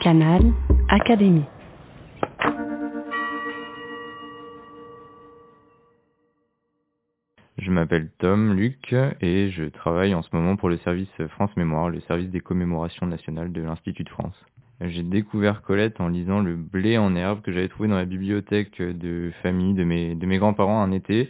Canal Académie. Je m'appelle Tom Luc et je travaille en ce moment pour le service France Mémoire, le service des commémorations nationales de l'Institut de France. J'ai découvert Colette en lisant Le blé en herbe que j'avais trouvé dans la bibliothèque de famille de mes, de mes grands-parents un été.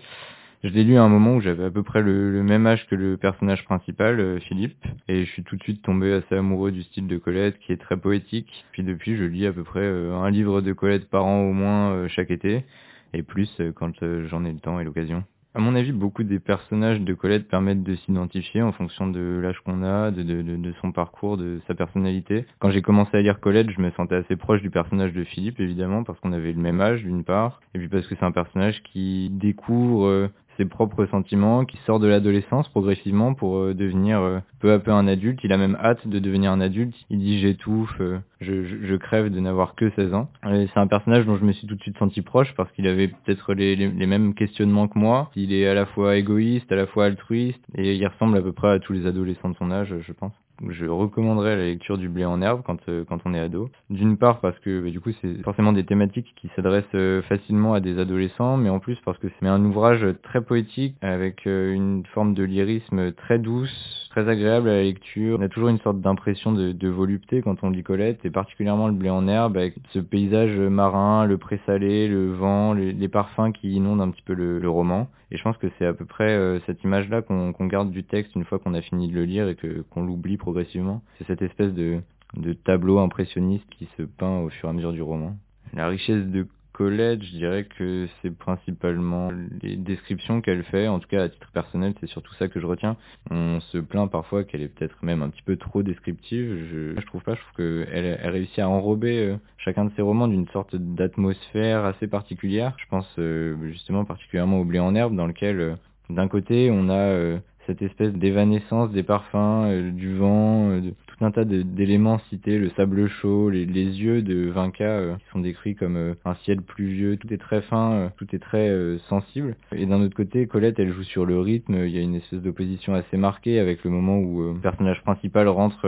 Je l'ai lu à un moment où j'avais à peu près le, même âge que le personnage principal, euh, Philippe, et je suis tout de suite tombé assez amoureux du style de Colette qui est très poétique. Puis depuis, je lis à peu près euh, un livre de Colette par an au moins euh, chaque été, et plus quand j'en ai le temps et l'occasion. À mon avis, beaucoup des personnages de Colette permettent de s'identifier en fonction de l'âge qu'on a, de, de, son parcours, de sa personnalité. Quand j'ai commencé à lire Colette, je me sentais assez proche du personnage de Philippe, évidemment, parce qu'on avait le même âge, d'une part, et puis parce que c'est un personnage qui découvre ses propres sentiments, qui sort de l'adolescence progressivement pour euh, devenir euh, peu à peu un adulte. Il a même hâte de devenir un adulte. Il dit j'étouffe, euh, je, crève de n'avoir que 16 ans. C'est un personnage dont je me suis tout de suite senti proche parce qu'il avait peut-être les, mêmes questionnements que moi. Il est à la fois égoïste, à la fois altruiste et il ressemble à peu près à tous les adolescents de son âge, je pense je recommanderais la lecture du blé en herbe quand, euh, quand on est ado. D'une part parce que bah, du coup c'est forcément des thématiques qui s'adressent euh, facilement à des adolescents, mais en plus parce que c'est un ouvrage très poétique avec euh, une forme de lyrisme très douce, très agréable à la lecture. On a toujours une sorte d'impression de, volupté quand on lit Colette, et particulièrement le blé en herbe avec ce paysage marin, le présalé, le vent, les, parfums qui inondent un petit peu le, roman. Et je pense que c'est à peu près euh, cette image-là qu'on qu garde du texte une fois qu'on a fini de le lire et qu'on l'oublie progressivement. C'est cette espèce de, de tableau impressionniste qui se peint au fur et à mesure du roman. La richesse de Je dirais que c'est principalement les descriptions qu'elle fait, en tout cas à titre personnel, c'est surtout ça que je retiens. On se plaint parfois qu'elle est peut-être même un petit peu trop descriptive, je, trouve pas, je trouve qu'elle elle réussit à enrober euh, chacun de ses romans d'une sorte d'atmosphère assez particulière. Je pense euh, justement particulièrement au blé en herbe, dans lequel euh, d'un côté on a cette espèce d'évanescence des parfums, du vent, tas d'éléments cités, le sable chaud, les, les yeux de Vinca euh, qui sont décrits comme euh, un ciel pluvieux, tout est très fin, euh, tout est très euh, sensible. Et d'un autre côté, Colette, elle joue sur le rythme, il y a une espèce d'opposition assez marquée avec le moment où le personnage principal rentre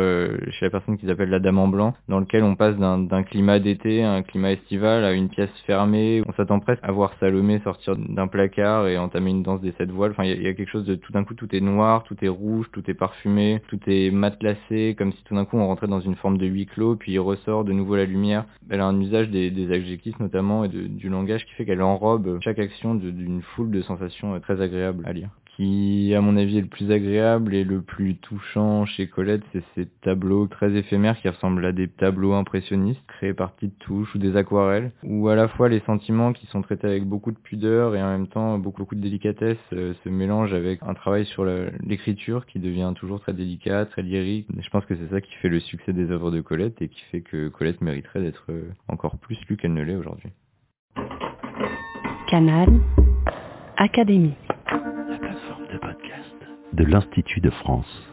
chez la personne qu'ils appellent la Dame en Blanc, dans lequel on passe d'un climat d'été, un climat estival, à une pièce fermée, on s'attend presque à voir Salomé sortir d'un placard et entamer une danse des sept voiles. Enfin, il y, y, a quelque chose de tout d'un coup, tout est noir, tout est rouge, tout est parfumé, tout est matelassé, comme si tout d'un coup on rentrait dans une forme de huis clos, puis il ressort de nouveau la lumière. Elle a un usage des, adjectifs notamment et du langage qui fait qu'elle enrobe chaque action d'une foule de sensations euh, très agréables à lire qui, à mon avis, est le plus agréable et le plus touchant chez Colette, c'est ces tableaux très éphémères qui ressemblent à des tableaux impressionnistes créés par petites touches ou des aquarelles, où à la fois les sentiments qui sont traités avec beaucoup de pudeur et en même temps beaucoup, beaucoup de délicatesse euh, se mélangent avec un travail sur l'écriture qui devient toujours très délicat, très lyrique. Je pense que c'est ça qui fait le succès des œuvres de Colette et qui fait que Colette mériterait d'être euh, encore plus lue qu'elle ne l'est aujourd'hui. Canal Académie de l'Institut de France.